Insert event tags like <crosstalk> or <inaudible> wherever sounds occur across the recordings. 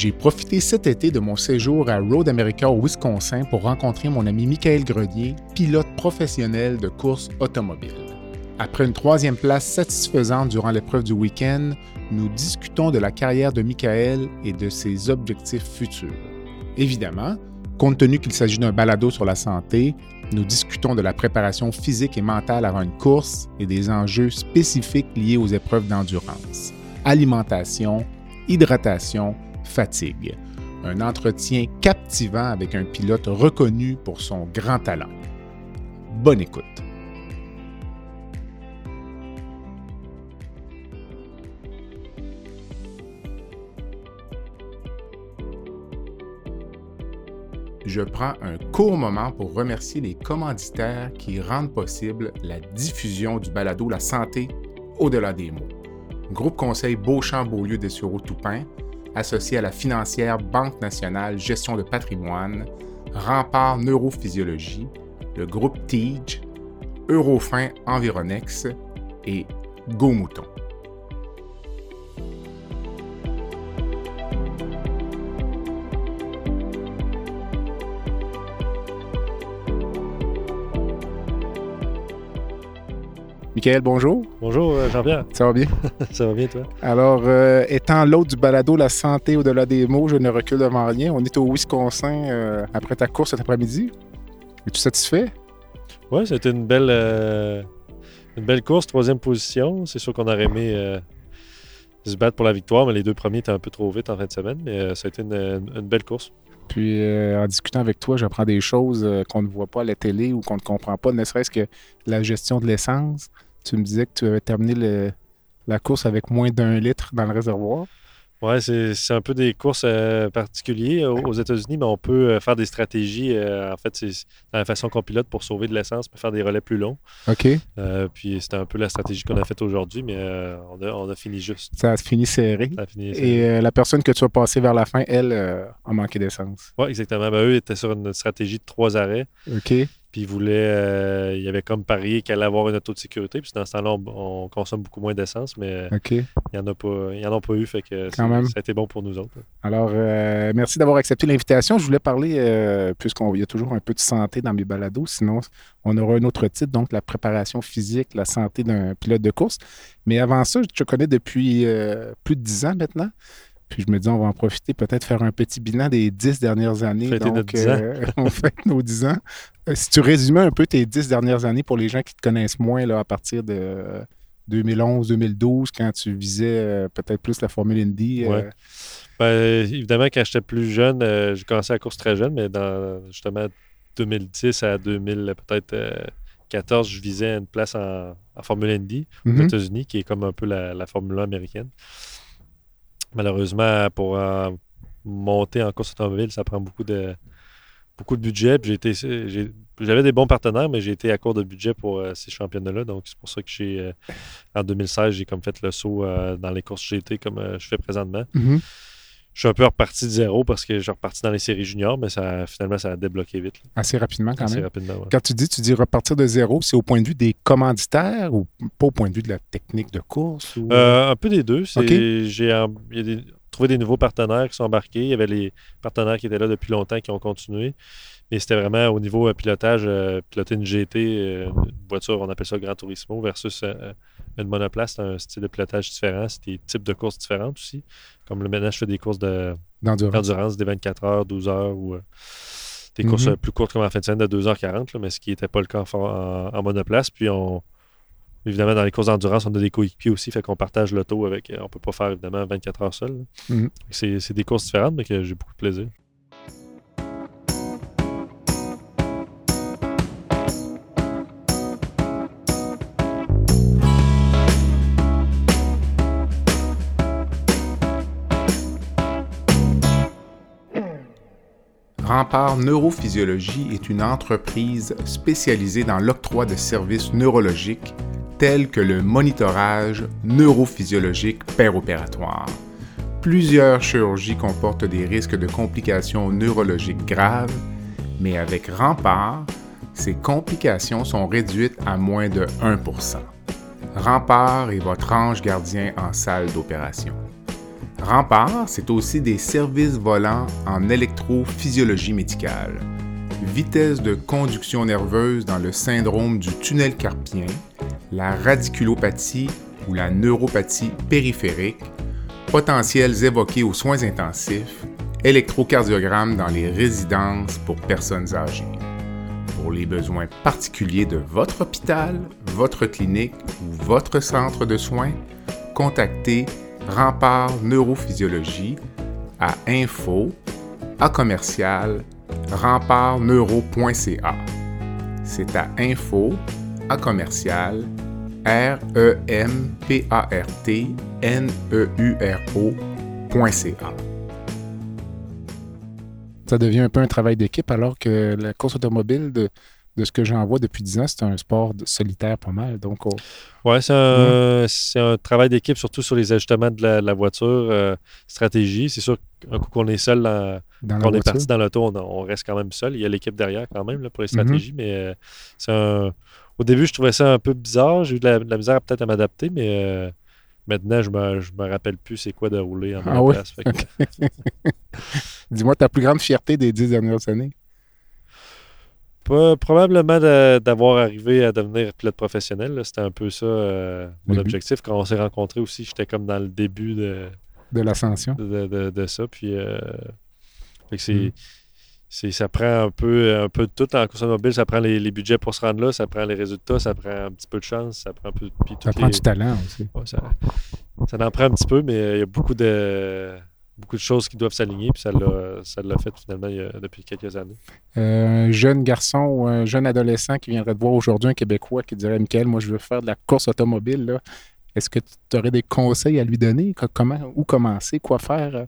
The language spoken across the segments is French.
J'ai profité cet été de mon séjour à Road America au Wisconsin pour rencontrer mon ami Michael Grenier, pilote professionnel de course automobile. Après une troisième place satisfaisante durant l'épreuve du week-end, nous discutons de la carrière de Michael et de ses objectifs futurs. Évidemment, compte tenu qu'il s'agit d'un balado sur la santé, nous discutons de la préparation physique et mentale avant une course et des enjeux spécifiques liés aux épreuves d'endurance. Alimentation, hydratation, fatigue. Un entretien captivant avec un pilote reconnu pour son grand talent. Bonne écoute. Je prends un court moment pour remercier les commanditaires qui rendent possible la diffusion du balado La santé au-delà des mots. Groupe Conseil Beauchamp-Beaulieu des Toupin, associé à la financière Banque nationale Gestion de patrimoine, Rempart Neurophysiologie, le groupe TIGE, Eurofin Environex et Go Michael, bonjour. Bonjour, euh, Jean-Pierre. Ça va bien? <laughs> Ça va bien, toi? Alors, euh, étant l'autre du balado La santé au-delà des mots, je ne recule devant rien. On est au Wisconsin euh, après ta course cet après-midi. Es-tu satisfait? Oui, c'était une belle, une belle course, troisième position. C'est sûr qu'on aurait aimé se battre pour la victoire, mais les deux premiers étaient un peu trop vite en fin de semaine. Mais ça a été une, une belle course. Puis en discutant avec toi, j'apprends des choses qu'on ne voit pas à la télé ou qu'on ne comprend pas, ne serait-ce que la gestion de l'essence. Tu me disais que tu avais terminé la course avec moins d'un litre dans le réservoir. Oui, c'est un peu des courses euh, particulières aux, États-Unis, mais on peut euh, faire des stratégies. Euh, en fait, c'est dans la façon qu'on pilote pour sauver de l'essence, pour faire des relais plus longs. OK. puis c'était un peu la stratégie qu'on a faite aujourd'hui, mais on a, fini juste. Ça a fini serré. Ça a fini serré. Et la personne que tu as passée vers la fin, elle, a manqué d'essence. Oui, exactement. Ben, eux étaient sur une stratégie de trois arrêts. OK. Puis il voulait, euh, il avait comme parié qu'elle allait avoir une auto de sécurité. Puis dans ce temps-là, on, consomme beaucoup moins d'essence, mais il n'y en, a pas, en a pas eu. Fait que ça a été bon pour nous autres. Alors, euh, merci d'avoir accepté l'invitation. Je voulais parler, euh, puisqu'il y a toujours un peu de santé dans mes balados, sinon on aura un autre titre, donc la préparation physique, la santé d'un pilote de course. Mais avant ça, je te connais depuis plus de dix ans maintenant. Puis je me dis, on va en profiter, peut-être faire un petit bilan des dix dernières années. donc, euh, <laughs> on fait nos dix ans. Euh, si tu résumais un peu tes dix dernières années pour les gens qui te connaissent moins là, à partir de 2011-2012, quand tu visais euh, peut-être plus la Formule Indy. Oui. Ben, évidemment, quand j'étais plus jeune, j'ai commencé la course très jeune, mais dans justement 2010 à 2000, peut-être 14, je visais une place en, Formule Indy aux mm-hmm. États-Unis, qui est comme un peu la, la Formule 1 américaine. Malheureusement, pour euh, monter en course automobile, ça prend beaucoup de, beaucoup de budget. j'avais des bons partenaires, mais j'ai été à court de budget pour euh, ces championnats-là. Donc, c'est pour ça que j'ai, euh, en 2016, j'ai comme fait le saut dans les courses GT comme je fais présentement. Mm-hmm. Je suis un peu reparti de zéro parce que je suis reparti dans les séries juniors, mais ça, finalement, ça a débloqué vite. Assez rapidement, quand Assez rapidement, Quand tu dis, tu dis repartir de zéro, c'est au point de vue des commanditaires ou pas au point de vue de la technique de course? Euh, un peu des deux. J'ai trouvé des nouveaux partenaires qui sont embarqués. Il y avait les partenaires qui étaient là depuis longtemps qui ont continué. Mais c'était vraiment au niveau euh, pilotage, euh, piloter une GT, une voiture, on appelle ça Grand Turismo, versus une monoplace, c'est un style de pilotage différent, c'est des types de courses différentes aussi. Comme le maintenant, je fais des courses d'endurance, des 24 heures, 12 heures ou euh, des courses mhm. plus courtes comme en fin de semaine de 2h40, mais ce qui n'était pas le cas en, monoplace. Puis on, évidemment, dans les courses d'endurance, on a des coéquipiers aussi, fait qu'on partage l'auto avec. Euh, on peut pas faire évidemment 24 heures seul. Mhm. C'est des courses différentes, mais que j'ai beaucoup de plaisir. Rempart Neurophysiologie est une entreprise spécialisée dans l'octroi de services neurologiques tels que le monitorage neurophysiologique péropératoire. Plusieurs chirurgies comportent des risques de complications neurologiques graves, mais avec Rempart, ces complications sont réduites à moins de 1% Rempart est votre ange gardien en salle d'opération. Rempart, c'est aussi des services volants en électrophysiologie médicale, vitesse de conduction nerveuse dans le syndrome du tunnel carpien, la radiculopathie ou la neuropathie périphérique, potentiels évoqués aux soins intensifs, électrocardiogramme dans les résidences pour personnes âgées. Pour les besoins particuliers de votre hôpital, votre clinique ou votre centre de soins, contactez Rempart Neurophysiologie à info à commercial rempartneuro.ca. C'est à info à commercial r e m p a r t n e u r o.ca. Ça devient un peu un travail d'équipe alors que la course automobile de de ce que j'en vois depuis 10 ans, c'est un sport solitaire pas mal. Donc, Oui, c'est un, travail d'équipe, surtout sur les ajustements de la, voiture, euh, stratégie. C'est sûr qu'un coup qu'on est seul, quand on est parti dans l'auto, on, on, reste quand même seul. Il y a l'équipe derrière quand même pour les mm-hmm. stratégies, mais euh, c'est un... Au début, je trouvais ça un peu bizarre. J'ai eu de la, misère peut-être à m'adapter, mais euh, maintenant, je me, me rappelle plus c'est quoi de rouler en ah, place. <laughs> Dis-moi ta plus grande fierté des dix dernières années? Probablement d'avoir arrivé à devenir pilote professionnel. C'était un peu ça euh, mon objectif. Quand on s'est rencontrés aussi, j'étais comme dans le début de, de l'ascension. De, ça. Puis euh, mm. C'est. ça prend un peu, un peu de tout en course automobile. Ça prend les, budgets pour se rendre là, ça prend les résultats, ça prend un petit peu de chance, ça prend un peu Ça prend du talent aussi. ça, ça en prend un petit peu, mais il y a beaucoup de beaucoup de choses qui doivent s'aligner, puis ça l'a fait finalement depuis quelques années. Euh, un jeune garçon ou un jeune adolescent qui viendrait te voir aujourd'hui, un Québécois qui dirait Michael, moi je veux faire de la course automobile, est-ce que tu aurais des conseils à lui donner? Comment, où commencer? Quoi faire?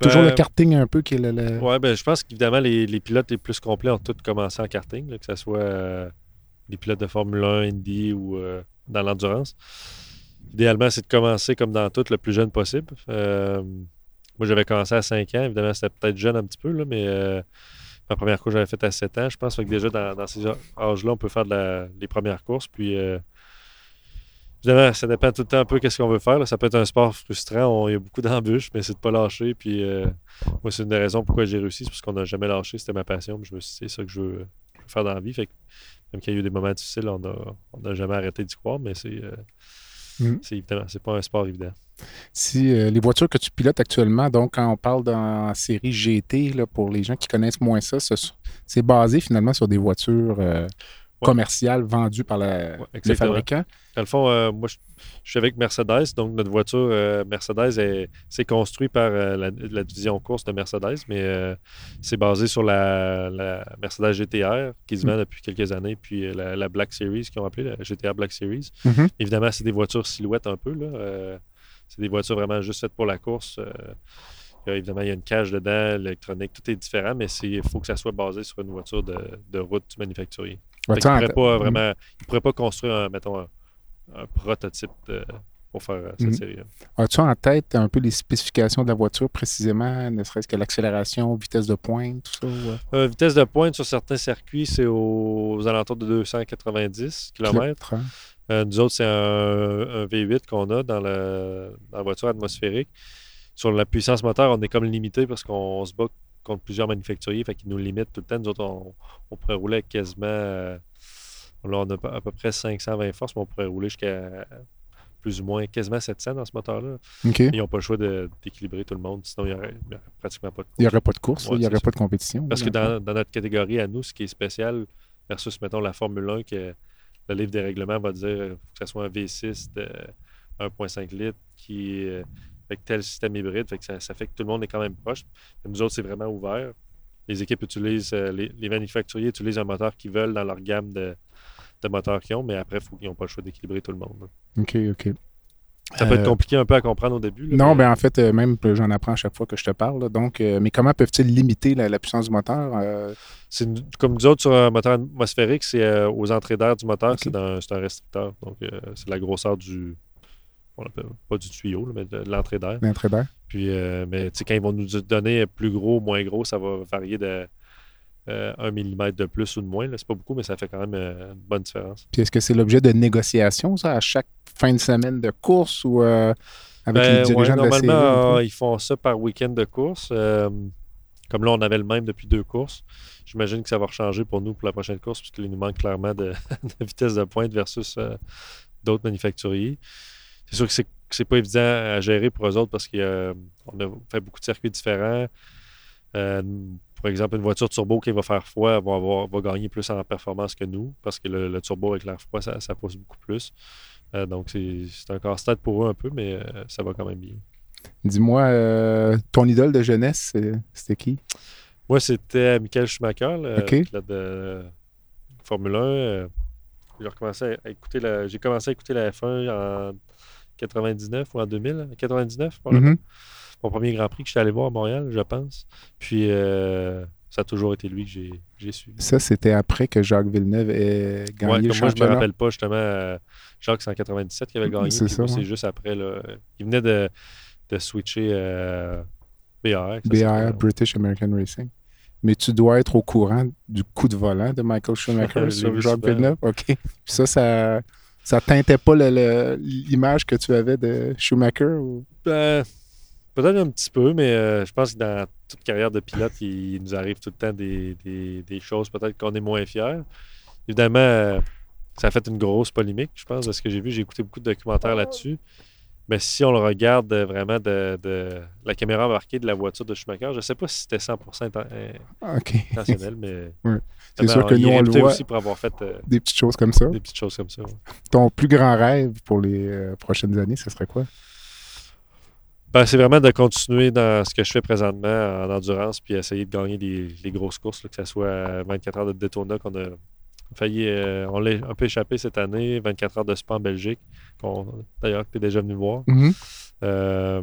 Toujours le ben, karting un peu qui est le. Oui, ben, je pense qu'évidemment, les, pilotes les plus complets ont tous commencé en karting, que ce soit euh, les pilotes de Formule 1, Indy ou euh, dans l'endurance. Idéalement, c'est de commencer comme dans tout le plus jeune possible. Moi, j'avais commencé à 5 ans. Évidemment, c'était peut-être jeune un petit peu, là, mais euh, ma première course, j'avais faite à 7 ans. Je pense que déjà, dans, ces âges-là, on peut faire les premières courses. Puis, euh, évidemment, ça dépend tout le temps un peu qu'est-ce qu'on veut faire. Ça peut être un sport frustrant. il y a beaucoup d'embûches, mais c'est de ne pas lâcher. Puis, euh, moi, c'est une des raisons pourquoi j'ai réussi. C'est parce qu'on n'a jamais lâché. C'était ma passion. je me suis dit, c'est ça que je veux, faire dans la vie. Fait même qu'il y a eu des moments difficiles, on n'a jamais arrêté d'y croire, mais c'est Mm. C'est évidemment, c'est pas un sport évident. Si euh, les voitures que tu pilotes actuellement, donc quand on parle dans série GT, là, pour les gens qui connaissent moins ça, c'est basé finalement sur des voitures euh, commerciales vendues par la, les fabricants. Dans le fond, euh, moi, je, suis avec Mercedes. Donc, notre voiture euh, Mercedes, c'est construit par euh, la, division course de Mercedes, mais c'est basé sur la, Mercedes GTR qui se vend mm. depuis quelques années, puis la, Black Series, qu'ils ont appelé la GTR Black Series. Mm-hmm. Évidemment, c'est des voitures silhouettes un peu. c'est des voitures vraiment juste faites pour la course. évidemment, il y a une cage dedans, l'électronique, tout est différent, mais il faut que ça soit basé sur une voiture de, de route manufacturier il ne pourrait pas mm. vraiment. Il pourrait pas construire, un, mettons, un, prototype pour faire euh, cette mm. série-là. As-tu en tête un peu les spécifications de la voiture précisément, ne serait-ce que l'accélération, vitesse de pointe, tout ça? Euh, vitesse de pointe sur certains circuits, c'est aux, alentours de 290 km. Hein. Euh, nous autres, c'est un, V8 qu'on a dans, dans, la voiture atmosphérique. Sur la puissance moteur, on est comme limité parce qu'on se bat contre plusieurs manufacturiers, fait qu'ils nous limitent tout le temps. Nous autres, on, pourrait rouler quasiment. Euh, là, on a à peu près 520 forces, mais on pourrait rouler jusqu'à plus ou moins quasiment 700 dans ce moteur-là. Ils n'ont pas le choix d'équilibrer tout le monde, sinon il n'y aurait, pratiquement pas de course. Il n'y aurait pas de course, il n'y aurait pas de compétition. Parce que dans, notre catégorie à nous, ce qui est spécial versus, mettons, la Formule 1, que le livre des règlements va dire que ce soit un V6 de 1,5 litres qui, euh, avec tel système hybride. Fait que ça, fait que tout le monde est quand même proche. nous autres, c'est vraiment ouvert. Les équipes utilisent, euh, les, manufacturiers utilisent un moteur qu'ils veulent dans leur gamme de, moteurs qu'ils ont, mais après, faut, ils n'ont pas le choix d'équilibrer tout le monde. OK, OK. Ça peut être compliqué un peu à comprendre au début. non, mais... ben en fait, même même j'en apprends à chaque fois que je te parle. donc, mais comment peuvent-ils limiter la, puissance du moteur? C'est comme nous autres sur un moteur atmosphérique, c'est aux entrées d'air du moteur, c'est un, restricteur. Donc, c'est la grosseur du, pas du tuyau, mais de, l'entrée d'air. L'entrée d'air. Puis, euh, mais quand ils vont nous donner plus gros, moins gros, ça va varier de euh, 1 mm de plus ou de moins. C'est pas beaucoup, mais ça fait quand même euh, une bonne différence. Puis est-ce que c'est l'objet de négociations, ça, à chaque fin de semaine de course ou euh, avec les ben, dirigeants de la série? Normalement, ils font ça par week-end de course. comme là, on avait le même depuis deux courses. J'imagine que ça va changer pour nous pour la prochaine course, puisqu'il nous manque clairement de, <laughs> de vitesse de pointe versus d'autres manufacturiers c'est sûr que c'est, c'est pas évident à gérer pour eux autres parce qu'on a fait beaucoup de circuits différents. Euh, par exemple, une voiture turbo qui va faire froid va, avoir, va gagner plus en performance que nous parce que le, turbo avec l'air froid, ça, pousse beaucoup plus. Euh, donc, c'est, c'est un casse-tête pour eux un peu, mais euh, ça va quand même bien. Dis-moi, ton idole de jeunesse, c'était qui? Moi, c'était Michael Schumacher, le pilote de Formule 1. J'ai, recommencé à écouter la, j'ai commencé à écouter la F1 en 99 ou en 2000, 99, mm-hmm. Mon premier Grand Prix que j'étais allé voir à Montréal, je pense. Puis euh, ça a toujours été lui que j'ai suivi. Ça, c'était après que Jacques Villeneuve ait gagné le championnat. Moi, je ne me rappelle pas justement. Euh, Jacques, c'est en 97 qu'il avait gagné. C'est ça. C'est juste après. Là, il venait de, de switcher euh, BR. BR, British American Racing. Mais tu dois être au courant du coup de volant de Michael Schumacher <laughs> sur Jacques Villeneuve? OK. Puis ça, ça ça teintait pas l'image que tu avais de Schumacher? Ou... Ben, peut-être un petit peu, mais euh, je pense que dans toute carrière de pilote, il, nous arrive tout le temps des, choses peut-être qu'on est moins fiers. Évidemment, euh, ça a fait une grosse polémique, je pense, de ce que j'ai vu. J'ai écouté beaucoup de documentaires là-dessus. Mais si on le regarde vraiment de, la caméra embarquée de la voiture de Schumacher, je ne sais pas si c'était 100% intentionnel, mais <laughs> c'est sûr que nous, on le voit aussi pour avoir fait euh, des petites choses comme ça. Des petites choses comme ça. Ton plus grand rêve pour les euh, prochaines années, ce serait quoi? Ben, c'est vraiment de continuer dans ce que je fais présentement en endurance puis essayer de gagner les, grosses courses, que ce soit 24 heures de Daytona qu'on a failli, euh, on l'a un peu échappé cette année, 24 heures de Spa en Belgique, d'ailleurs que tu es déjà venu voir. Euh,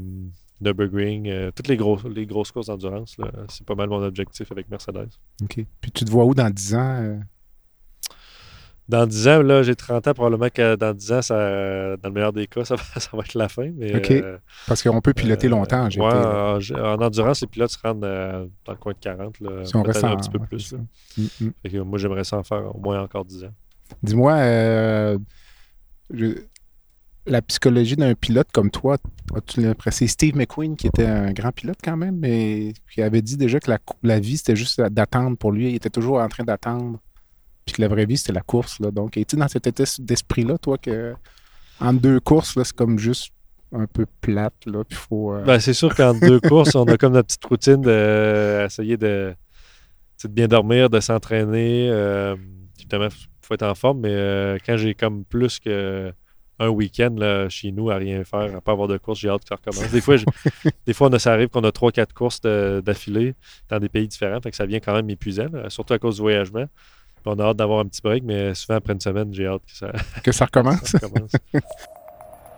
Nürburgring, euh, toutes les, gros, les grosses courses d'endurance, c'est pas mal mon objectif avec Mercedes. OK. Puis tu te vois où dans 10 ans? Dans 10 ans, là, j'ai 30 ans, probablement que dans 10 ans, ça, dans le meilleur des cas, <laughs> ça va, ça va être la fin. Mais, OK. Parce qu'on peut piloter longtemps en endurance, les pilotes se rendent dans le coin de 40. Là, si on reste un petit peu plus. Mm, mm. moi, j'aimerais ça en faire au moins encore 10 ans. Dis-moi, euh, la psychologie d'un pilote comme toi, as-tu l'impression? C'est Steve McQueen qui était un grand pilote quand même, mais qui avait dit déjà que la, vie, c'était juste d'attendre pour lui. Il était toujours en train d'attendre? Puis que la vraie vie, c'était la course. Là. Donc, es-tu dans cet état d'esprit-là, toi, que en deux courses, c'est comme juste un peu plate, là, puis faut... Euh, ben, c'est sûr qu'en deux <laughs> courses, on a comme notre petite routine d'essayer de, de, bien dormir, de s'entraîner. Euh, évidemment, il faut être en forme, mais euh, quand j'ai comme plus que un week-end chez nous à rien faire, à pas avoir de course, j'ai hâte que ça recommence. Des fois, <laughs> des fois ça arrive qu'on a trois, quatre courses d'affilée dans des pays différents, fait que ça vient quand même épuisant, surtout à cause du voyagement. On a hâte d'avoir un petit break, mais souvent après une semaine, j'ai hâte que ça, <laughs> que <laughs> ça recommence.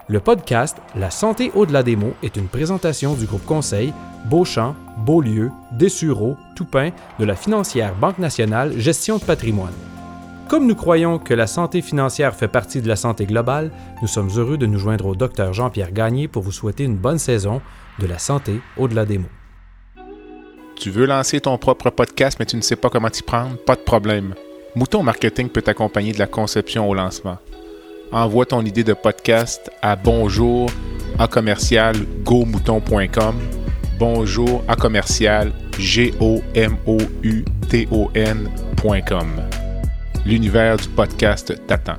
Le podcast La santé au-delà des mots est une présentation du groupe conseil Beauchamp, Beaulieu, Dessureau, Toupin de la financière Banque nationale Gestion de patrimoine. Comme nous croyons que la santé financière fait partie de la santé globale, nous sommes heureux de nous joindre au docteur Jean-Pierre Gagné pour vous souhaiter une bonne saison de la santé au-delà des mots. Tu veux lancer ton propre podcast mais tu ne sais pas comment t'y prendre? Pas de problème. Mouton Marketing peut t'accompagner de la conception au lancement. Envoie ton idée de podcast à bonjour à commercial bonjour à commercial g l'univers du podcast t'attend.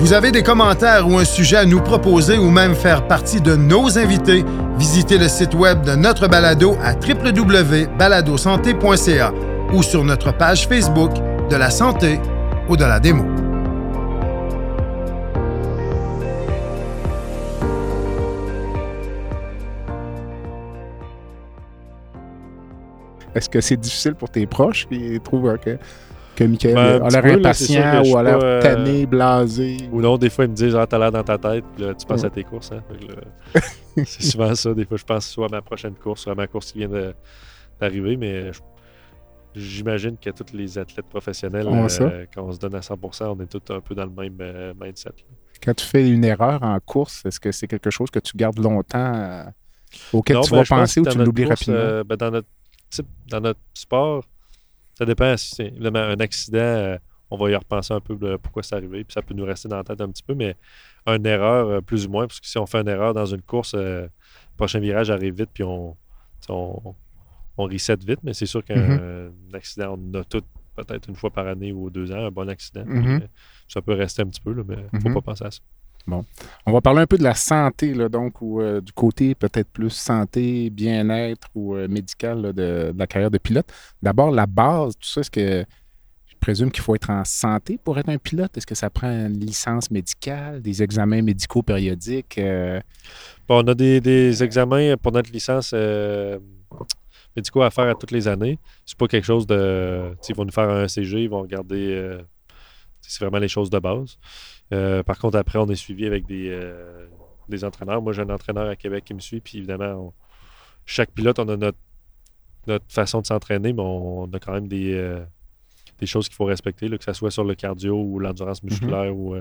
Vous avez des commentaires ou un sujet à nous proposer ou même faire partie de nos invités, visitez le site web de notre balado à www.baladosanté.ca ou sur notre page Facebook de la santé ou de la démo. Est-ce que c'est difficile pour tes proches qui trouvent que, que Michael ben, a l'air impatient ou a l'air euh, tanné, blasé? Ou non, des fois, ils me disent Ah, t'as l'air dans ta tête, puis là, tu penses à tes courses. Hein? <laughs> c'est souvent ça. Des fois, je pense soit à ma prochaine course, soit à ma course qui vient d'arriver, mais J'imagine que tous les athlètes professionnels, euh, quand on se donne à 100%, on est tous un peu dans le même euh, mindset. Quand tu fais une erreur en course, est-ce que c'est quelque chose que tu gardes longtemps, euh, auquel tu vas ben, penser ou tu l'oublies rapidement? Ben, dans, notre dans notre sport, ça dépend. Si c'est évidemment un accident, on va y repenser un peu de pourquoi c'est arrivé, puis ça peut nous rester dans la tête un petit peu, mais une erreur, plus ou moins, parce que si on fait une erreur dans une course, le prochain virage arrive vite, puis on on reset vite, mais c'est sûr qu'un mhm. accident, on a tout peut-être une fois par année ou deux ans, un bon accident. Mhm. Ça peut rester un petit peu, mais il ne faut mhm. pas penser à ça. Bon. On va parler un peu de la santé, donc, ou euh, du côté peut-être plus santé, bien-être ou euh, médical de, la carrière de pilote. D'abord, la base, tout ça, est-ce que je présume qu'il faut être en santé pour être un pilote? Est-ce que ça prend une licence médicale, des examens médicaux périodiques? Euh? Bon, on a des, examens pour notre licence médicaux à faire à toutes les années. C'est pas quelque chose de. Ils vont nous faire un CG, ils vont regarder. C'est vraiment les choses de base. Euh, par contre, après, on est suivi avec des, euh, des entraîneurs. Moi, j'ai un entraîneur à Québec qui me suit, puis évidemment, chaque pilote, on a notre, notre façon de s'entraîner, mais on, a quand même des, des choses qu'il faut respecter, que ce soit sur le cardio ou l'endurance mhm. musculaire. ou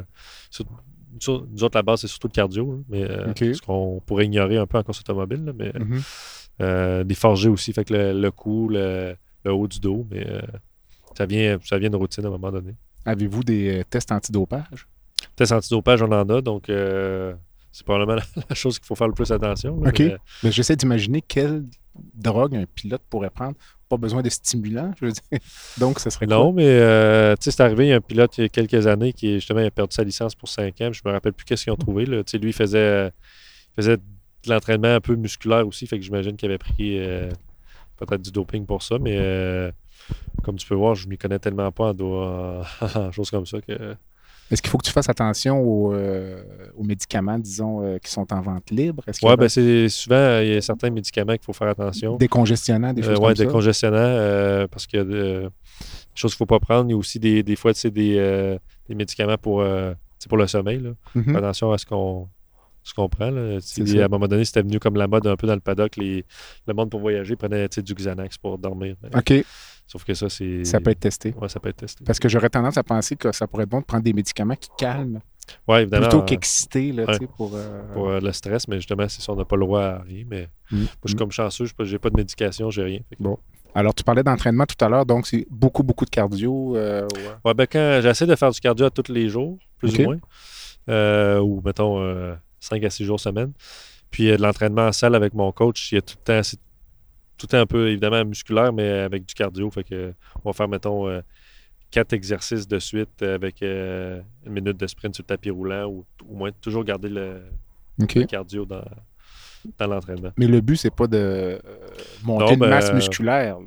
nous autres, la base, c'est surtout le cardio, mais ce qu'on pourrait ignorer un peu en course automobile. mais mhm. Euh, des forgés aussi, fait que le, cou, le, haut du dos, mais euh, ça, vient, ça vient de routine à un moment donné. Avez-vous des euh, tests antidopage? Tests antidopage, on en a, donc c'est probablement <laughs> la, chose qu'il faut faire le plus attention. OK. Mais, j'essaie d'imaginer quelle drogue un pilote pourrait prendre. Pas besoin de stimulant, je veux dire. <laughs> Donc, ce serait quoi? Non, mais tu sais, c'est arrivé, il y a un pilote il y a quelques années qui, justement, a perdu sa licence pour 5 ans. Je me rappelle plus qu'est-ce qu'ils ont trouvé. Là. Lui, il faisait, faisait de l'entraînement un peu musculaire aussi, fait que j'imagine qu'il avait pris euh, peut-être du doping pour ça, mais euh, comme tu peux voir, je ne m'y connais tellement pas en, <laughs> choses comme ça que. Est-ce qu'il faut que tu fasses attention aux, euh, médicaments, disons, qui sont en vente libre? Oui, ben c'est souvent, il y a certains médicaments qu'il faut faire attention. Décongestionnants, des choses comme ça? Oui, décongestionnants, parce qu'il y a des choses qu'il ne faut pas prendre. Il y a aussi des, des fois, des, des médicaments pour, pour le sommeil. Là. Mm-hmm. Attention à ce qu'on tu comprends? Là? À un moment donné, c'était venu comme la mode un peu dans le paddock. Les, le monde pour voyager prenait du Xanax pour dormir. OK. Sauf que ça, c'est. Ça peut être testé. Oui, ça peut être testé. Parce que j'aurais tendance à penser que ça pourrait être bon de prendre des médicaments qui calment. Oui, évidemment. Plutôt qu'exciter, là, pour. Euh, pour euh, le stress, mais justement, c'est ça, on n'a pas le droit à rien. Mais mm. moi, je suis mm. comme chanceux, je n'ai pas de médication, j'ai rien. Bon. Alors, tu parlais d'entraînement tout à l'heure, donc c'est beaucoup, beaucoup de cardio. Euh, ouais. ben quand j'essaie de faire du cardio à tous les jours, plus ou moins, ou mettons 5 à 6 jours semaine. Puis de l'entraînement en salle avec mon coach, il y a tout le temps, c'est tout un peu évidemment musculaire, mais avec du cardio. Fait que on va faire, mettons, euh, quatre exercices de suite avec euh, une minute de sprint sur le tapis roulant ou au moins toujours garder le, cardio dans, dans l'entraînement. Mais le but, c'est pas de euh, monter une ben, masse musculaire.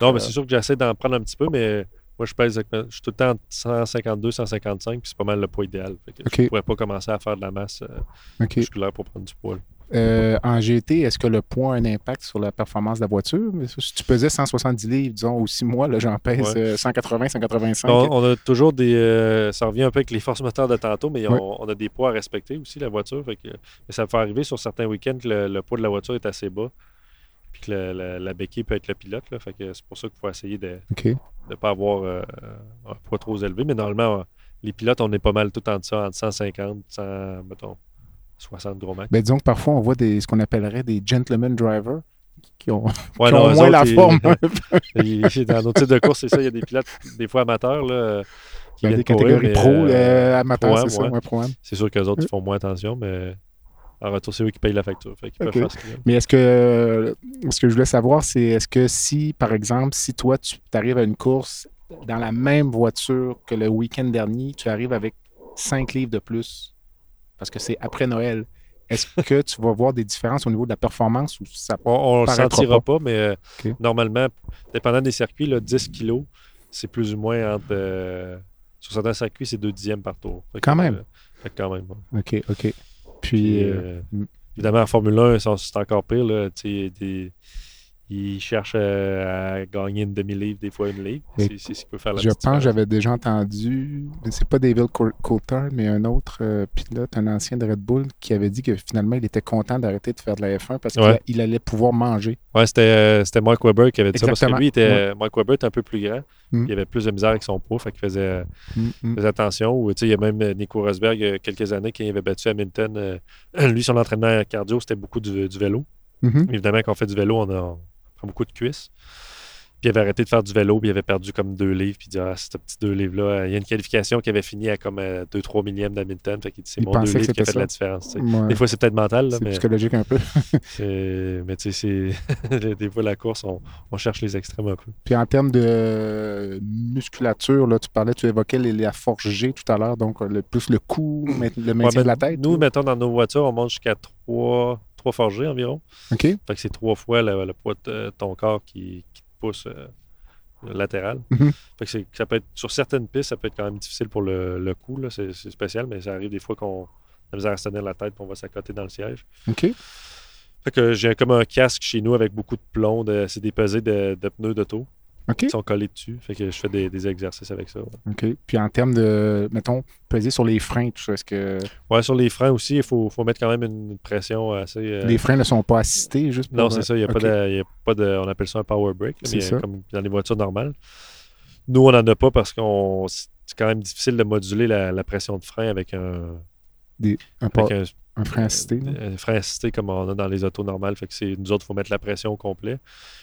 non, mais c'est sûr que j'essaie d'en prendre un petit peu, mais moi, je pèse, je suis tout le temps entre 152, 155, puis c'est pas mal le poids idéal. Je ne pourrais pas commencer à faire de la masse euh, musculaire pour prendre du poids. Euh, en GT, est-ce que le poids a un impact sur la performance de la voiture? Si tu pesais 170 livres, disons, aussi moi, là, j'en pèse 180, euh, 185. On, a toujours des. ça revient un peu avec les forces moteurs de tantôt, mais on, a des poids à respecter aussi, la voiture. Fait que, ça peut arriver sur certains week-ends que le, poids de la voiture est assez bas puis que la, béquille peut être le pilote. Là, fait que c'est pour ça qu'il faut essayer de ne pas avoir euh, un poids trop élevé. Mais normalement, les pilotes, on est pas mal tout en dessous, entre 150, 100, mettons, 60 gros max. Ben, disons que parfois, on voit des, ce qu'on appellerait des gentleman drivers qui ont, <laughs> moins la forme. <laughs> dans nos types de course, c'est ça. Il y a des pilotes, des fois amateurs, là, qui il y a des catégories pro, euh, euh, amateurs, c'est ça, C'est sûr qu'eux autres, ils font moins attention, mais en retour, c'est eux qui payent la facture. Mais est-ce que ce que je voulais savoir, c'est est-ce que si, par exemple, si toi, tu arrives à une course dans la même voiture que le week-end dernier, tu arrives avec 5 livres de plus, parce que c'est après Noël, est-ce que tu vas voir des différences au niveau de la performance ou ça On ne le sentira pas, mais euh, normalement, dépendant des circuits, là, 10 kilos, c'est plus ou moins entre. Euh, sur certains circuits, c'est 2 dixièmes par tour. quand même. Euh, quand même. OK, OK. Puis, euh, euh, évidemment, en Formule 1, c'est encore pire. Là, il il cherche euh, à gagner une demi-livre, des fois une livre. C'est ce qu'il peut faire la Je pense que j'avais déjà entendu, c'est pas David Coulthard, mais un autre euh, pilote, un ancien de Red Bull, qui avait dit que finalement, il était content d'arrêter de faire de la F1 parce qu'il allait pouvoir manger. Ouais, c'était euh, Mike Weber qui avait dit ça parce que lui, était, Mike Weber était un peu plus grand. Mm. Il avait plus de misère avec son poids, fait qu'il faisait, mm, mm. faisait attention. il y a même Nico Rosberg, il y a quelques années, qui avait battu Hamilton. <clears throat> lui, son entraînement cardio, c'était beaucoup du, vélo. Mm-hmm. Évidemment, quand on fait du vélo, on a beaucoup de cuisses. Puis il avait arrêté de faire du vélo, puis il avait perdu comme deux livres. Puis il dit Ah, ce petit deux livres-là, il y a une qualification qui avait fini à comme 2-3 euh, millièmes d'Hamilton. Fait qu'il dit C'est mon deux livres qui a fait la différence. Des fois, c'est peut-être mental. C'est psychologique un peu. <laughs> mais tu sais, <laughs> des fois, la course, on, cherche les extrêmes un peu. Puis en termes de musculature, là, tu parlais, tu évoquais les, la forge G tout à l'heure, donc le, plus le cou, <clears throat> le maintien de la tête. Nous, mettons, dans nos voitures, on monte jusqu'à 3 trois forgés environ. OK. Fait que c'est trois fois le, poids de ton corps qui, te pousse euh, latéral. Fait que ça peut être, sur certaines pistes, ça peut être quand même difficile pour le, le cou. C'est spécial, mais ça arrive des fois qu'on a besoin de tenir la tête et on va s'accoter dans le siège. OK. Fait que j'ai comme un casque chez nous avec beaucoup de plomb. c'est des pesées de, de pneus d'auto. Ils sont collés dessus. Fait que je fais des, exercices avec ça. OK. Puis en termes de, mettons, peser sur les freins, tout ça, est-ce que. Ouais, sur les freins aussi, il faut, mettre quand même une pression assez. Euh, les freins ne sont pas assistés juste pour. Non, c'est ça. Il n'y a, pas de, a, pas de. On appelle ça un power brake. Comme dans les voitures normales. Nous, on n'en a pas parce qu'on. C'est quand même difficile de moduler la, pression de frein avec un. Des, un, avec un un frein assisté. Un frein assisté comme on a dans les autos normales. Fait que c'est nous autres, il faut mettre la pression au complet.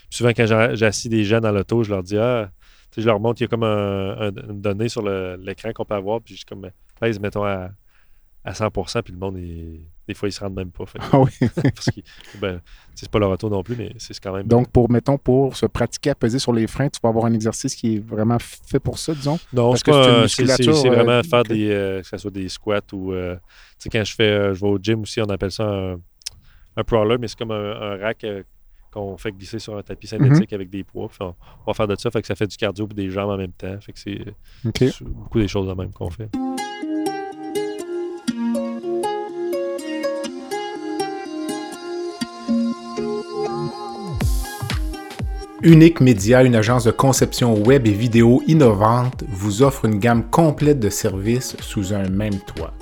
souvent, quand j'assis des gens dans l'auto, je leur dis Ah, je leur montre, il y a comme un, une donnée sur l'écran qu'on peut avoir. Puis je comme pèse, mettons, à, à 100 puis le monde, des fois, ils se rendent même pas. <laughs> ah oui. <laughs> parce que ben, c'est pas leur auto non plus, mais c'est quand même. Donc, pour, mettons, pour se pratiquer à peser sur les freins, tu peux avoir un exercice qui est vraiment fait pour ça, disons? Non, parce que c'est vraiment euh, faire des, euh, que ce soit des squats ou. Euh, tu sais, quand je fais, je vais au gym aussi, on appelle ça un, un crawler, mais c'est comme un, rack qu'on fait glisser sur un tapis synthétique mhm. avec des poids. on, va faire de ça, fait que ça fait du cardio et des jambes en même temps. Fait que c'est beaucoup des choses de même qu'on fait. Unique Média, une agence de conception web et vidéo innovante, vous offre une gamme complète de services sous un même toit.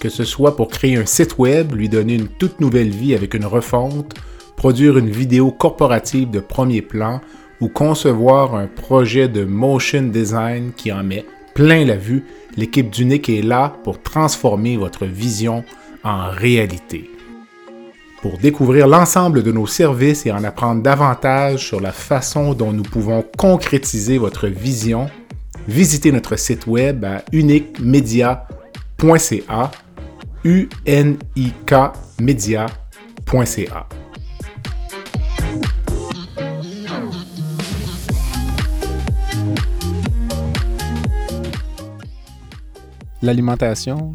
Que ce soit pour créer un site web, lui donner une toute nouvelle vie avec une refonte, produire une vidéo corporative de premier plan ou concevoir un projet de motion design qui en met plein la vue, l'équipe d'Unique est là pour transformer votre vision en réalité. Pour découvrir l'ensemble de nos services et en apprendre davantage sur la façon dont nous pouvons concrétiser votre vision, visitez notre site web à uniquemedia.ca u n i k media.ca. L'alimentation?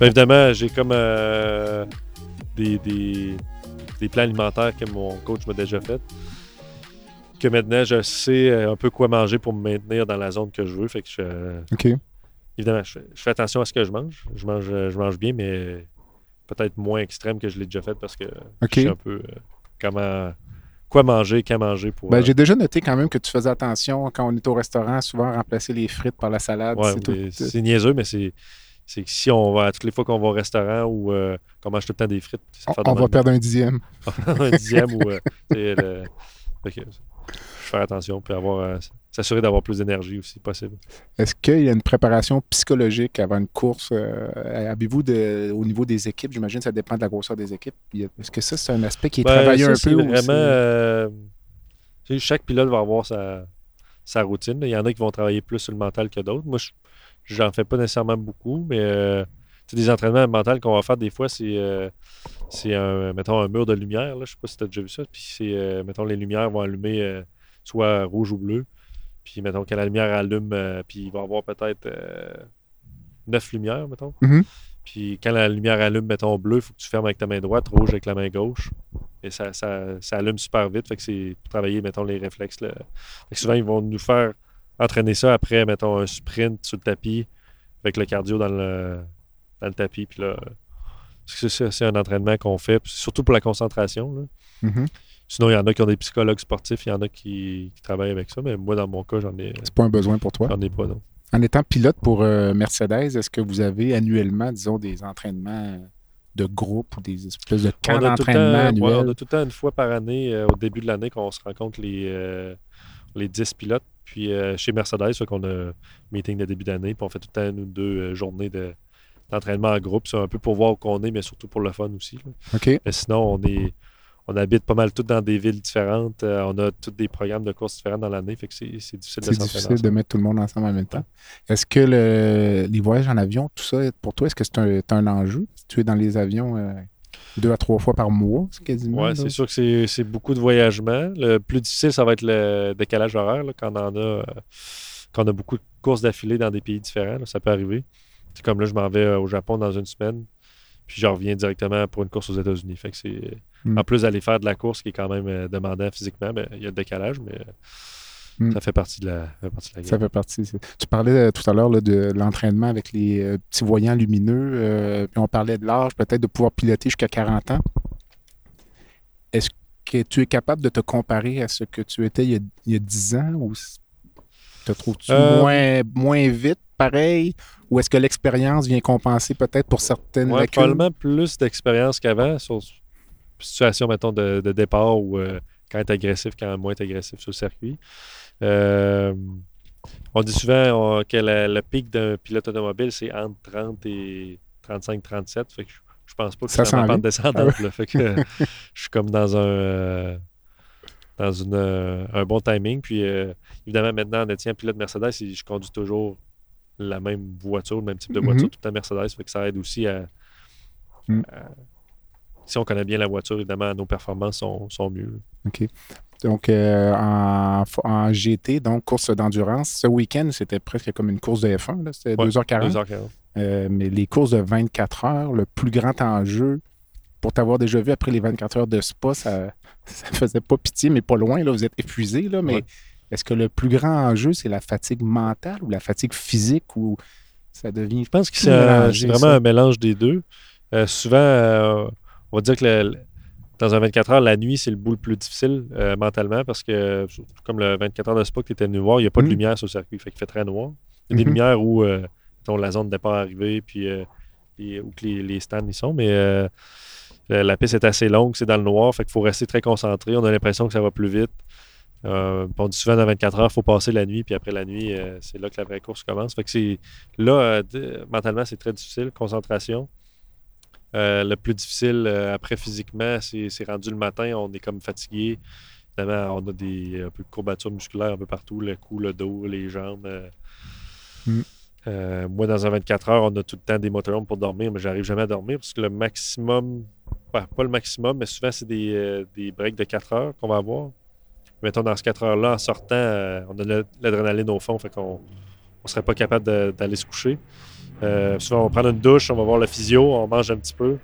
Évidemment, j'ai comme euh, des, plans alimentaires que mon coach m'a déjà fait. Que maintenant, je sais euh, un peu quoi manger pour me maintenir dans la zone que je veux. Fait que je, Évidemment, je fais, attention à ce que je mange. Je mange, je mange bien, mais peut-être moins extrême que je l'ai déjà fait parce que je sais un peu euh, comment quoi manger, quand manger pour. Ben, euh, J'ai déjà noté quand même que tu faisais attention quand on est au restaurant, souvent remplacer les frites par la salade. c'est niaiseux, mais c'est c'est que si on va, toutes les fois qu'on va au restaurant ou euh, qu'on mange tout le temps des frites, on, va perdre un dixième. <laughs> un dixième ou. Euh, faire attention puis avoir, euh, s'assurer d'avoir plus d'énergie aussi possible. Est-ce qu'il y a une préparation psychologique avant une course? Avez-vous au niveau des équipes? J'imagine que ça dépend de la grosseur des équipes. Est-ce que ça, c'est un aspect qui est ben, travaillé un peu? Vraiment. chaque pilote va avoir sa, sa routine. Il y en a qui vont travailler plus sur le mental que d'autres. Moi, je J'en fais pas nécessairement beaucoup, mais euh, des entraînements mentaux qu'on va faire des fois, c'est euh, un, mettons, un mur de lumière. Là. Je sais pas si tu as déjà vu ça. Puis c'est, euh, mettons, les lumières vont allumer euh, soit rouge ou bleu. Puis mettons, quand la lumière allume, puis il va y avoir peut-être neuf lumières, mettons. Mm-hmm. Puis quand la lumière allume, mettons, bleu, il faut que tu fermes avec ta main droite, rouge avec la main gauche. Et ça, ça, allume super vite. Fait que c'est pour travailler, mettons, les réflexes. Là. souvent, ils vont nous faire entraîner ça après, mettons, un sprint sur le tapis avec le cardio dans le, dans le tapis. Puis là, c'est un entraînement qu'on fait, surtout pour la concentration. Mm-hmm. Sinon, il y en a qui ont des psychologues sportifs, il y en a qui, travaillent avec ça, mais moi, dans mon cas, j'en ai. C'est pas un besoin pour toi? J'en ai pas, non. En étant pilote pour euh, Mercedes, est-ce que vous avez annuellement, disons, des entraînements de groupe ou des espèces de camps d'entraînement annuels? on a tout le temps une fois par année, euh, au début de l'année, qu'on se rencontre les, euh, les 10 pilotes. Puis chez Mercedes, qu'on a un meeting de début d'année, puis on fait tout le temps une ou deux journées d'entraînement en groupe. C'est un peu pour voir où on est, mais surtout pour le fun aussi. OK. Mais sinon, on est on habite pas mal toutes dans des villes différentes. Euh, on a tous des programmes de courses différents dans l'année. Fait que c'est difficile de C'est difficile de mettre tout le monde ensemble en même temps. Est-ce que les voyages en avion, tout ça, pour toi, est-ce que c'est un, enjeu? tu es dans les avions euh, deux à trois fois par mois, quasiment? Oui, c'est sûr que c'est beaucoup de voyagements. Le plus difficile, ça va être le décalage horaire quand on en a. Euh, quand on a beaucoup de courses d'affilée dans des pays différents, ça peut arriver. C'est comme là, je m'en vais au Japon dans une semaine, puis je reviens directement pour une course aux États-Unis. Fait que c'est Mm. En plus d'aller faire de la course qui est quand même euh, demandant physiquement, ben, il y a le décalage, mais mm. ça fait partie de la, fait Ça fait partie. Tu parlais euh, tout à l'heure de l'entraînement avec les euh, petits voyants lumineux, puis on parlait de l'âge, peut-être de pouvoir piloter jusqu'à 40 ans. Est-ce que tu es capable de te comparer à ce que tu étais il y a, 10 ans ou te trouves-tu moins, moins vite, pareil? Ou est-ce que l'expérience vient compenser peut-être pour certaines ouais, Probablement plus d'expérience qu'avant, situation, mettons, de, départ ou euh, quand être agressif, quand moins être agressif sur le circuit. Euh, on dit souvent que le pic d'un pilote automobile, c'est entre 30 et 35-37. Fait que je, pense pas que ça c'est en pente descendante. fait que <laughs> je suis comme dans un euh, dans une, un bon timing. Puis évidemment, maintenant, en étant pilote Mercedes, je conduis toujours la même voiture, le même type de voiture, mm-hmm. tout à Mercedes. Fait que ça aide aussi à mm si on connaît bien la voiture, évidemment, nos performances sont, mieux. OK. Donc, euh, en, GT, donc course d'endurance, ce week-end, c'était presque comme une course de F1, c'était 2h40. 2h40. Euh, mais les courses de 24 heures, le plus grand enjeu, pour t'avoir déjà vu après les 24 heures de Spa, ça ne faisait pas pitié, mais pas loin, là, vous êtes épuisé, là, mais est-ce que le plus grand enjeu, c'est la fatigue mentale ou la fatigue physique ou ça devient. Je pense que c'est vraiment un mélange des deux. Euh, souvent, on va dire que dans un 24 heures, la nuit, c'est le bout le plus difficile euh, mentalement parce que, comme le 24 heures de Spa que tu étais venu voir, il n'y a pas de mm. lumière sur le circuit. Fait qu'il fait très noir. Il y a des mm-hmm. lumières où euh, la zone de départ arrivée, puis euh, où les, stands y sont, mais la, piste est assez longue, c'est dans le noir, fait qu'il faut rester très concentré. On a l'impression que ça va plus vite. on dit souvent dans 24 heures, il faut passer la nuit, puis après la nuit, c'est là que la vraie course commence. Fait que c'est là, mentalement, c'est très difficile, concentration. Euh, le plus difficile euh, après physiquement, c'est rendu le matin, on est comme fatigué. Évidemment, on a des un peu de courbatures musculaires un peu partout, le cou, le dos, les jambes. Euh, mm. moi, dans un 24 heures, on a tout le temps des motorhomes pour dormir, mais j'arrive jamais à dormir parce que le maximum, pas le maximum, mais souvent, c'est des, des, breaks de 4 heures qu'on va avoir. Mettons, dans ces 4 heures-là, en sortant, on a l'adrénaline au fond, fait qu'on ne serait pas capable d'aller se coucher. Euh, souvent, on va prendre une douche, on va voir le physio, on mange un petit peu.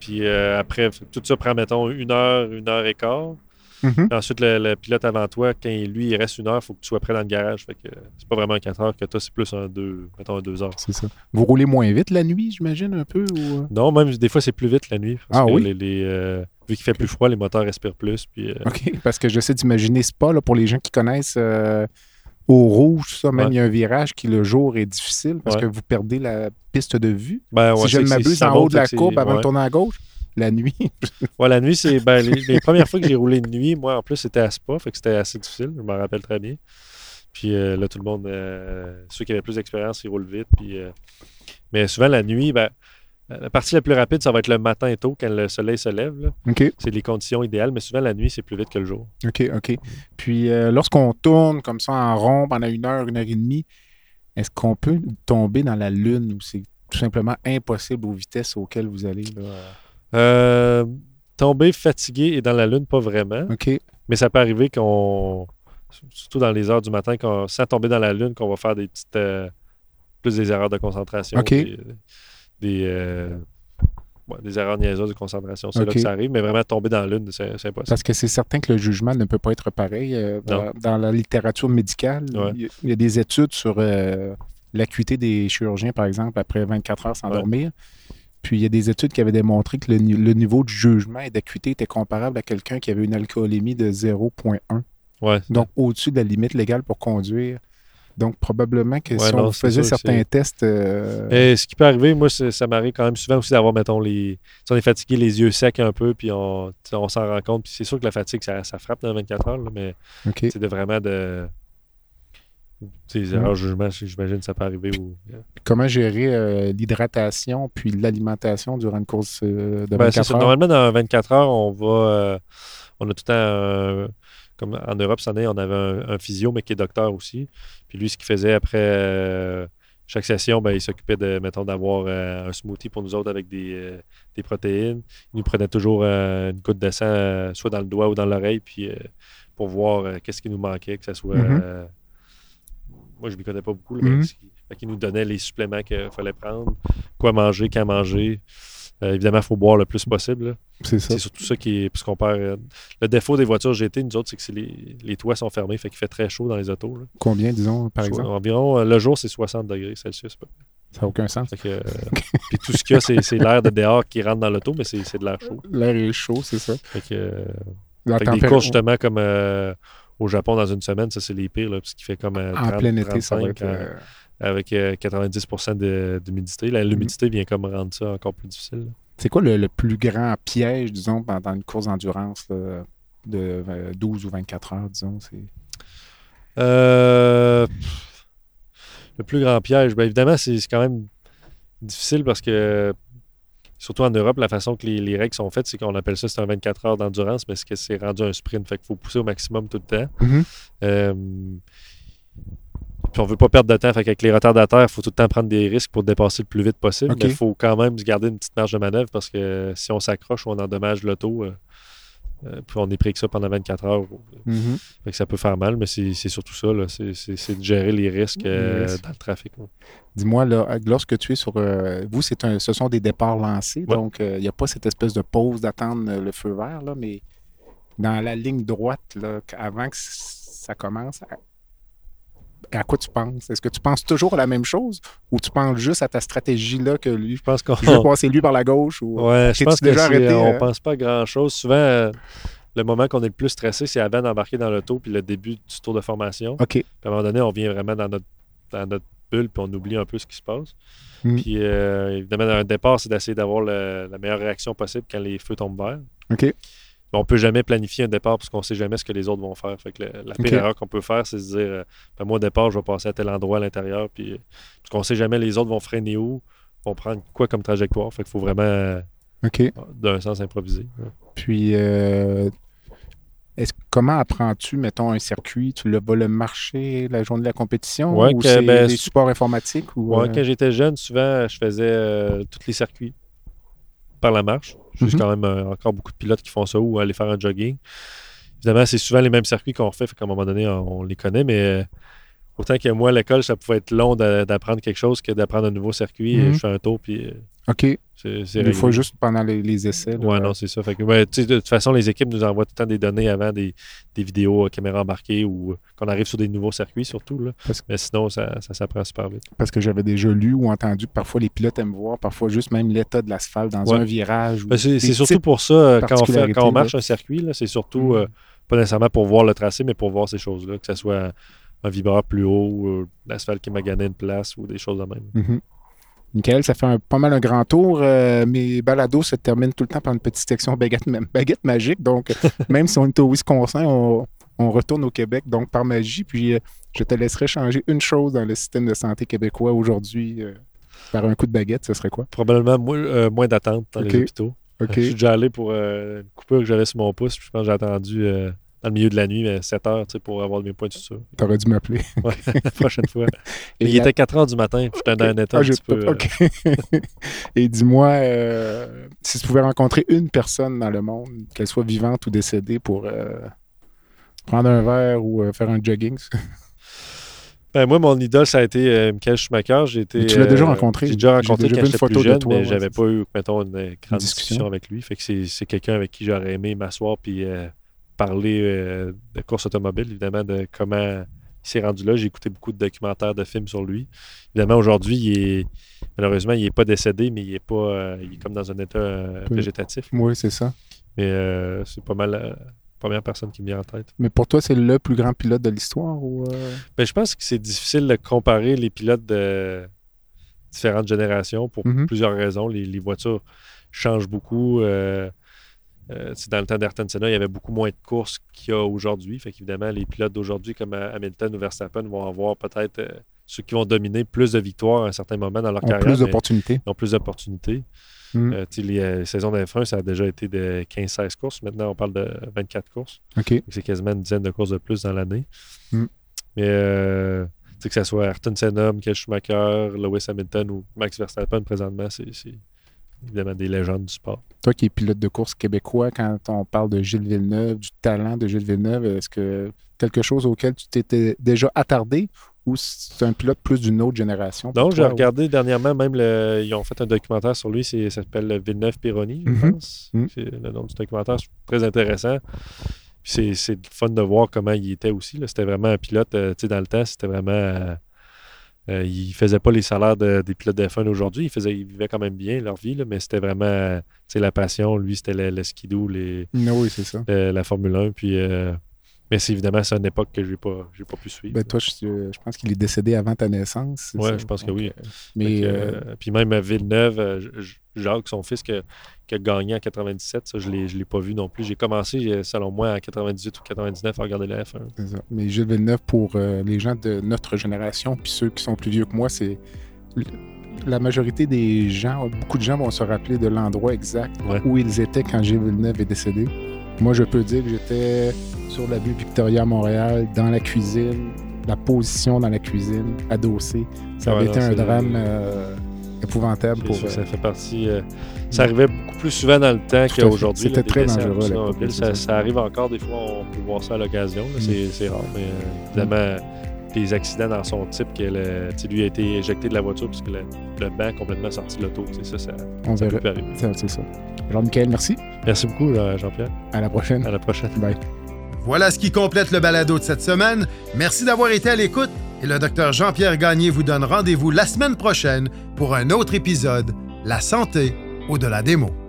Puis euh, après, tout ça prend, mettons, une heure, une heure et quart. Mhm. Ensuite, le, pilote avant toi, quand lui, il reste une heure, il faut que tu sois prêt dans le garage. Fait que c'est pas vraiment un 4 heures que toi, c'est plus un 2, mettons un 2 heures. C'est ça. Vous roulez moins vite la nuit, j'imagine, un peu? Ou... Euh? Non, même des fois, c'est plus vite la nuit. ah oui? vu qu'il fait plus froid, les moteurs respirent plus. Puis, OK, parce que j'essaie d'imaginer pas là, pour les gens qui connaissent au rouge, ça, même il y a un virage qui le jour est difficile parce que vous perdez la piste de vue. Ben, si je ne m'abuse, en haut de la courbe avant de tourner à gauche, la nuit. <laughs> ouais, la nuit, c'est ben, les, premières fois que j'ai roulé de nuit, moi en plus c'était à Spa, fait que c'était assez difficile, je m'en rappelle très bien. Puis euh, là, tout le monde, euh, ceux qui avaient plus d'expérience, ils roulent vite. Puis, euh, mais souvent la nuit, ben, la partie la plus rapide, ça va être le matin tôt, quand le soleil se lève. C'est les conditions idéales, mais souvent la nuit, c'est plus vite que le jour. OK, OK. Puis euh, lorsqu'on tourne comme ça en rond pendant une heure, une heure et demie, est-ce qu'on peut tomber dans la lune ou c'est tout simplement impossible aux vitesses auxquelles vous allez? Euh, tomber fatigué et dans la lune, pas vraiment. OK. Mais ça peut arriver qu'on, surtout dans les heures du matin, sans tomber dans la lune, qu'on va faire des petites. Euh, plus des erreurs de concentration. OK des, euh, des erreurs niaiseuses de concentration. C'est là que ça arrive, mais vraiment tomber dans l'une, c'est impossible. Parce que c'est certain que le jugement ne peut pas être pareil. Euh, dans, la littérature médicale, il, y a, des études sur euh, l'acuité des chirurgiens, par exemple, après 24 heures sans dormir. Puis il y a des études qui avaient démontré que le, niveau de jugement et d'acuité était comparable à quelqu'un qui avait une alcoolémie de 0,1. Ouais. Donc au-dessus de la limite légale pour conduire. Donc, probablement que si on faisait certains tests. Euh, ce qui peut arriver, moi, ça m'arrive quand même souvent aussi d'avoir, mettons, les. Si on est fatigué, les yeux secs un peu, puis on, on s'en rend compte. Puis c'est sûr que la fatigue, ça, frappe dans 24 heures, mais c'est de vraiment de. Des erreurs de jugement, j'imagine que ça peut arriver. Comment gérer euh, l'hydratation puis l'alimentation durant une course euh, de 24 ben, heures? Normalement, dans 24 heures, on va. on a tout le temps comme en Europe, cette année, on avait un, physio, mais qui est docteur aussi. Puis lui, ce qu'il faisait après euh, chaque session, ben, il s'occupait de, mettons, d'avoir euh, un smoothie pour nous autres avec des, euh, protéines. Il nous prenait toujours une goutte de sang, soit dans le doigt ou dans l'oreille, puis pour voir qu'est-ce qui nous manquait, que ce soit. Mm-hmm. moi, je ne m'y connais pas beaucoup, mais mm-hmm. il nous donnait les suppléments qu'il fallait prendre, quoi manger, quand manger. Évidemment, il faut boire le plus possible. C'est ça. C'est surtout ça qui est. Perd. Euh, le défaut des voitures GT, nous autres, c'est que les, toits sont fermés, fait qu'il fait très chaud dans les autos. Combien, disons, par exemple? Environ, euh, le jour, c'est 60 degrés Celsius. Ça n'a aucun sens. puis tout ce qu'il y a, c'est l'air de dehors qui rentre dans l'auto, mais c'est de l'air chaud. L'air est chaud, c'est ça. Fait que, des courses, justement, comme au Japon dans une semaine, ça, c'est les pires, là, parce qu'il fait comme. en plein été, ça va être, avec 90% euh, d'humidité. L'humidité vient comme rendre ça encore plus difficile. C'est quoi le, plus grand piège, disons, pendant une course d'endurance de 12 ou 24 heures, disons? Euh, le plus grand piège, bien évidemment, c'est quand même difficile parce que, surtout en Europe, la façon que les, règles sont faites, c'est qu'on appelle ça c'est un 24 heures d'endurance, mais c'est que c'est rendu un sprint? Fait qu'il faut pousser au maximum tout le temps. Mm-hmm. Euh, puis on veut pas perdre de temps. Fait qu'avec les retardataires, il faut tout le temps prendre des risques pour dépasser le plus vite possible. Mais il faut quand même se garder une petite marge de manœuvre parce que si on s'accroche ou on endommage l'auto, euh, euh, puis on est pris que ça pendant 24 heures. Mhm. fait que ça peut faire mal, mais c'est surtout ça. C'est de gérer les risques, euh, dans le trafic. Dis-moi, lorsque tu es sur. vous, un, ce sont des départs lancés, donc il n'y a pas cette espèce de pause d'attendre le feu vert, là, mais dans la ligne droite, là, avant que ça commence, à quoi tu penses? Est-ce que tu penses toujours à la même chose ou tu penses juste à ta stratégie-là que lui? Je pense qu'on veut passer lui par la gauche ou ouais, je pense déjà arrêté, on euh? pense pas à grand-chose. Souvent, euh, le moment qu'on est le plus stressé, c'est avant d'embarquer dans l'auto puis le début du tour de formation. OK. Puis à un moment donné, on vient vraiment dans notre, dans notre bulle puis on oublie un peu ce qui se passe. Hmm. Puis euh, évidemment, un départ, c'est d'essayer d'avoir la meilleure réaction possible quand les feux tombent verts. OK on ne peut jamais planifier un départ parce qu'on ne sait jamais ce que les autres vont faire. Fait que la pire erreur qu'on peut faire, c'est se dire euh, ben, moi, au départ, je vais passer à tel endroit à l'intérieur. Puis, euh, parce qu'on ne sait jamais les autres vont freiner où, vont prendre quoi comme trajectoire. Fait qu'il faut vraiment, euh, d'un sens, improviser. Puis, comment apprends-tu, mettons, un circuit? Tu le vas le marcher la journée de la compétition ou c'est ben, des supports informatiques? Ou, Quand j'étais jeune, souvent, je faisais tous les circuits par la marche. J'ai mhm. quand même euh, encore beaucoup de pilotes qui font ça ou aller faire un jogging. Évidemment, c'est souvent les mêmes circuits qu'on refait, fait qu'à un moment donné, on, les connaît, mais euh, autant que moi, à l'école, ça pouvait être long d'apprendre quelque chose que d'apprendre un nouveau circuit. Mhm. Je fais un tour, puis. Euh, OK. Des fois, juste pendant les, essais. Oui, non, c'est ça. Fait que, de toute façon, les équipes nous envoient tout le temps des données avant, des, vidéos caméra embarquées ou qu'on arrive sur des nouveaux circuits, surtout. Là. Mais sinon, ça, ça s'apprend super vite. Parce que j'avais déjà lu ou entendu que parfois les pilotes aiment voir, parfois juste même l'état de l'asphalte dans un virage. Ben, c'est surtout pour ça, quand on, fait, quand on marche un circuit, c'est surtout mm. euh, pas nécessairement pour voir le tracé, mais pour voir ces choses-là, que ce soit un vibreur plus haut, ou l'asphalte qui m'a gagné une place ou des choses de même. Mm-hmm. Michael, ça fait pas mal un grand tour. Euh, mes balados se terminent tout le temps par une petite section baguette, baguette magique. Donc, <laughs> même si on est au Wisconsin, on, retourne au Québec, donc par magie. Puis, euh, je te laisserai changer une chose dans le système de santé québécois aujourd'hui euh, par un coup de baguette. Ce serait quoi? Probablement moins, d'attente dans les hôpitaux. Je suis déjà allé pour une coupure que j'avais sur mon pouce. je pense que j'ai attendu dans le milieu de la nuit, mais 7 heures, tu sais, pour avoir mes points de suture. T'aurais dû m'appeler. ouais, <laughs> la prochaine fois. <laughs> il était 4 heures du matin, j'étais dans un état un ah, petit peu... Euh, <laughs> Et dis-moi, euh, si tu pouvais rencontrer une personne dans le monde, qu'elle soit vivante ou décédée, pour euh, prendre un verre ou faire un jogging... Ben, moi, mon idole, ça a été Michael Schumacher. J'ai été, tu l'as déjà rencontré. J'ai déjà rencontré quand j'étais plus jeune, mais j'avais pas eu, mettons, une grande discussion. avec lui. Fait que c'est quelqu'un avec qui j'aurais aimé m'asseoir puis parler euh, de course automobile, évidemment, de comment s'est rendu là. J'ai écouté beaucoup de documentaires, de films sur lui. Évidemment, aujourd'hui, il est malheureusement, il n'est pas décédé, mais il est pas euh, il est comme dans un état euh, végétatif. Oui, c'est ça. Mais c'est pas mal la première personne qui me vient en tête. Mais pour toi, c'est le plus grand pilote de l'histoire ou ben, je pense que c'est difficile de comparer les pilotes de différentes générations pour mm-hmm. plusieurs raisons. Les, voitures changent beaucoup. Euh, dans le temps d'Ayrton Senna, il y avait beaucoup moins de courses qu'il y a aujourd'hui. Fait qu'évidemment, les pilotes d'aujourd'hui, comme Hamilton ou Verstappen, vont avoir peut-être euh, ceux qui vont dominer plus de victoires à un certain moment dans leur carrière. Plus d'opportunités. Ils ont plus d'opportunités. Mm. Euh, les saisons d'F1, ça a déjà été de 15-16 courses. Maintenant, on parle de 24 courses. C'est quasiment une dizaine de courses de plus dans l'année. Mm. Mais que ce soit Ayrton Senna, Michael Schumacher, Lewis Hamilton ou Max Verstappen, présentement, c'est évidemment des légendes du sport. Toi qui es pilote de course québécois, quand on parle de Gilles Villeneuve, du talent de Gilles Villeneuve, est-ce que quelque chose auquel tu t'étais déjà attardé ou c'est un pilote plus d'une autre génération? Non, j'ai regardé dernièrement, même ils ont fait un documentaire sur lui, ça s'appelle Villeneuve Pironi, je mm-hmm. pense. Mm-hmm. C'est le nom du documentaire, c'est très intéressant. C'est fun de voir comment il était aussi. C'était vraiment un pilote, euh, tu sais, dans le temps, c'était vraiment. Euh, euh, ils ne faisaient pas les salaires des pilotes de F1 d'aujourd'hui. Ils, ils vivaient quand même bien leur vie, mais c'était vraiment la passion. Lui, c'était le, skidoo, les, la Formule 1. Puis, euh, mais c'est évidemment, c'est une époque que je n'ai pas, pas pu suivre. Ben, toi, je, pense qu'il est décédé avant ta naissance. Oui, je pense que oui. Euh, mais, puis même à Villeneuve, Jacques, son fils, qui a gagné en 97, ça, je ne l'ai pas vu non plus. J'ai commencé, selon moi, en 98 ou 99 à regarder la F1. Mais Gilles Villeneuve, pour les gens de notre génération, puis ceux qui sont plus vieux que moi, c'est la majorité des gens, beaucoup de gens vont se rappeler de l'endroit exact où ils étaient quand Gilles Villeneuve est décédé. Moi, je peux dire que j'étais sur la vue Victoria à Montréal, dans la cuisine, la position dans la cuisine, adossé. Ça avait été un drame euh, épouvantable pour. Ça, euh, fait partie. Euh, ça arrivait beaucoup plus souvent dans le temps qu'aujourd'hui. C'était très dangereux. Ça, arrive encore des fois, on peut voir ça à l'occasion. Mm. C'est rare, mais évidemment des accidents dans son type, que lui a été éjecté de la voiture puisque le, le banc complètement sorti de l'auto. Ça, ça, On ça verra. C'est ça. Jean-Michel, merci. Merci beaucoup, Jean-Pierre. À la prochaine. À la prochaine. Bye. Voilà ce qui complète le balado de cette semaine. Merci d'avoir été à l'écoute et le docteur Jean-Pierre Gagné vous donne rendez-vous la semaine prochaine pour un autre épisode La santé au-delà des mots.